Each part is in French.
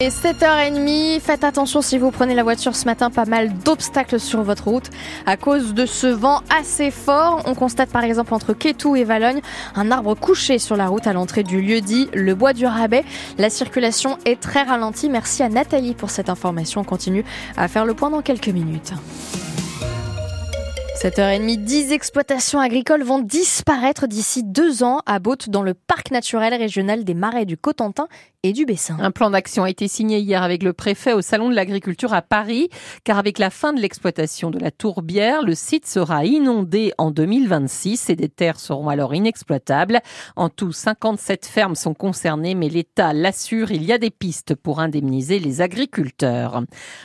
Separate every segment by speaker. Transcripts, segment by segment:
Speaker 1: Et 7h30, faites attention si vous prenez la voiture ce matin, pas mal d'obstacles sur votre route à cause de ce vent assez fort. On constate par exemple entre Quétou et Valogne un arbre couché sur la route à l'entrée du lieu dit le bois du rabais. La circulation est très ralentie. Merci à Nathalie pour cette information. On continue à faire le point dans quelques minutes. 7h30, 10 exploitations agricoles vont disparaître d'ici deux ans à Baute dans le parc naturel régional des Marais du Cotentin et du Bessin.
Speaker 2: Un plan d'action a été signé hier avec le préfet au Salon de l'Agriculture à Paris, car avec la fin de l'exploitation de la tourbière, le site sera inondé en 2026 et des terres seront alors inexploitables. En tout, 57 fermes sont concernées, mais l'État l'assure, il y a des pistes pour indemniser les agriculteurs.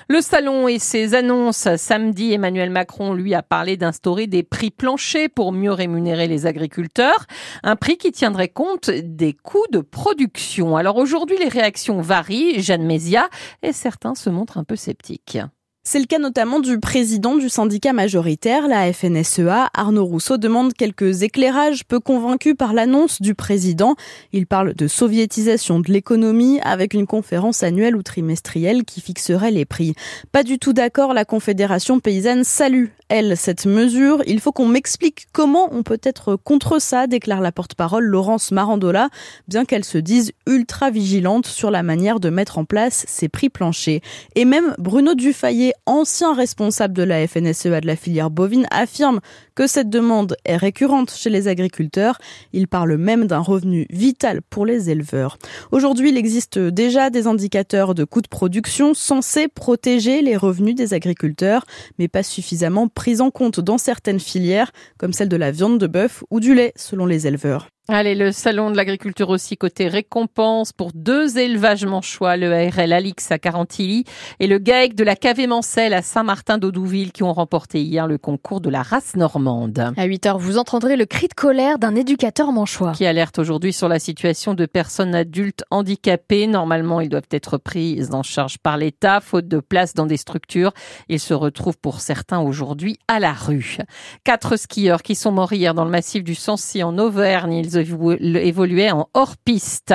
Speaker 2: Le salon et ses annonces. Samedi, Emmanuel Macron, lui, a parlé d'instaurer des prix planchers pour mieux rémunérer les agriculteurs. Un prix qui tiendrait compte des coûts de production. Alors aujourd'hui, les réactions varient, Jeanne Mézia, et certains se montrent un peu sceptiques.
Speaker 3: C'est le cas notamment du président du syndicat majoritaire, la FNSEA. Arnaud Rousseau demande quelques éclairages peu convaincus par l'annonce du président. Il parle de soviétisation de l'économie avec une conférence annuelle ou trimestrielle qui fixerait les prix. Pas du tout d'accord, la Confédération paysanne salue, elle, cette mesure. Il faut qu'on m'explique comment on peut être contre ça, déclare la porte-parole Laurence Marandola, bien qu'elle se dise ultra vigilante sur la manière de mettre en place ces prix planchers. Et même Bruno Dufayet, ancien responsable de la FNSEA de la filière bovine, affirme que cette demande est récurrente chez les agriculteurs. Il parle même d'un revenu vital pour les éleveurs. Aujourd'hui, il existe déjà des indicateurs de coûts de production censés protéger les revenus des agriculteurs, mais pas suffisamment pris en compte dans certaines filières, comme celle de la viande de bœuf ou du lait, selon les éleveurs.
Speaker 2: Allez, le salon de l'agriculture aussi côté récompense pour deux élevages manchois, le ARL Alix à Carantilly et le GAEC de la KV Mancel à Saint-Martin-d'Audouville qui ont remporté hier le concours de la race normande.
Speaker 1: À 8h, vous entendrez le cri de colère d'un éducateur manchois.
Speaker 2: Qui alerte aujourd'hui sur la situation de personnes adultes handicapées. Normalement, ils doivent être pris en charge par l'État, faute de place dans des structures. Ils se retrouvent pour certains aujourd'hui à la rue. Quatre skieurs qui sont morts hier dans le massif du Sancy en Auvergne évoluait en hors-piste.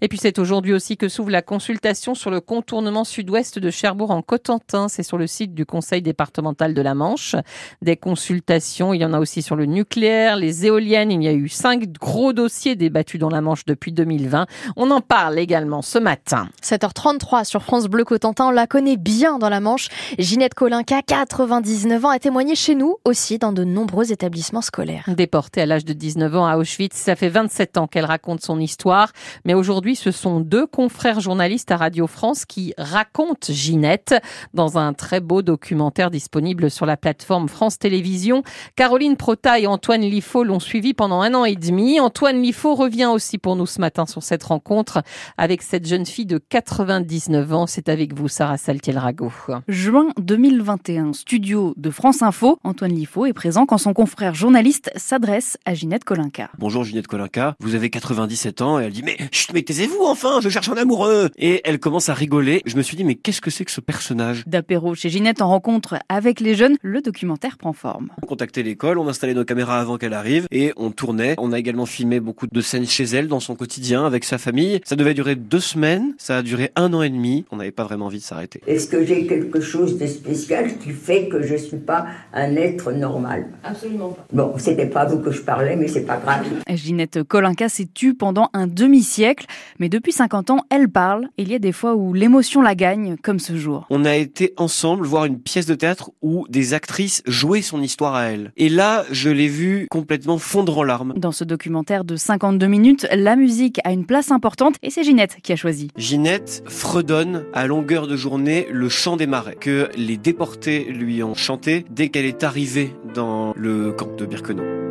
Speaker 2: Et puis c'est aujourd'hui aussi que s'ouvre la consultation sur le contournement sud-ouest de Cherbourg en Cotentin. C'est sur le site du Conseil départemental de la Manche. Des consultations, il y en a aussi sur le nucléaire, les éoliennes. Il y a eu cinq gros dossiers débattus dans la Manche depuis 2020. On en parle également ce matin.
Speaker 1: 7h33 sur France Bleu Cotentin. On la connaît bien dans la Manche. Ginette Colinca, 99 ans, a témoigné chez nous aussi dans de nombreux établissements scolaires.
Speaker 2: Déportée à l'âge de 19 ans à Auschwitz, fait 27 ans qu'elle raconte son histoire, mais aujourd'hui ce sont deux confrères journalistes à Radio France qui racontent Ginette dans un très beau documentaire disponible sur la plateforme France Télévisions. Caroline Prota et Antoine Liffaut l'ont suivi pendant un an et demi. Antoine Liffaut revient aussi pour nous ce matin sur cette rencontre avec cette jeune fille de 99 ans. C'est avec vous, Sarah Saltiel-Rago.
Speaker 4: Juin 2021, studio de France Info. Antoine Liffaut est présent quand son confrère journaliste s'adresse à Ginette Colinca.
Speaker 5: Bonjour Ginette Colinca, vous avez 97 ans, et elle dit, mais chut, mais taisez-vous enfin, je cherche un amoureux. Et elle commence à rigoler. Je me suis dit, mais qu'est-ce que c'est que ce personnage?
Speaker 4: D'apéro chez Ginette en rencontre avec les jeunes, le documentaire prend forme.
Speaker 5: On contactait l'école, on installait nos caméras avant qu'elle arrive, et on tournait. On a également filmé beaucoup de scènes chez elle, dans son quotidien, avec sa famille. Ça devait durer deux semaines, ça a duré un an et demi. On n'avait pas vraiment envie de s'arrêter.
Speaker 6: Est-ce que j'ai quelque chose de spécial qui fait que je suis pas un être normal?
Speaker 7: Absolument pas.
Speaker 6: Bon, c'était pas à vous que je parlais, mais c'est pas grave.
Speaker 4: Ginette Colinca s'est tue pendant un demi-siècle, mais depuis 50 ans, elle parle. Il y a des fois où l'émotion la gagne, comme ce jour.
Speaker 5: On a été ensemble voir une pièce de théâtre où des actrices jouaient son histoire à elle. Et là, je l'ai vue complètement fondre en larmes.
Speaker 4: Dans ce documentaire de 52 minutes, la musique a une place importante et c'est Ginette qui a choisi.
Speaker 5: Ginette fredonne à longueur de journée le chant des marais que les déportés lui ont chanté dès qu'elle est arrivée dans le camp de Birkenau.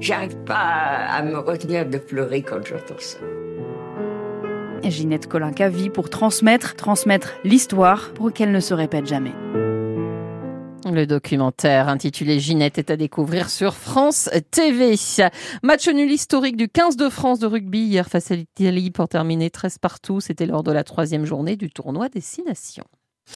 Speaker 6: J'arrive pas à me retenir de pleurer quand j'entends ça.
Speaker 4: Ginette Colinca vit pour transmettre, transmettre l'histoire pour qu'elle ne se répète jamais.
Speaker 2: Le documentaire intitulé Ginette est à découvrir sur France TV. Match nul historique du 15 de France de rugby hier face à l'Italie pour terminer 13 partout. C'était lors de la troisième journée du tournoi des Six Nations.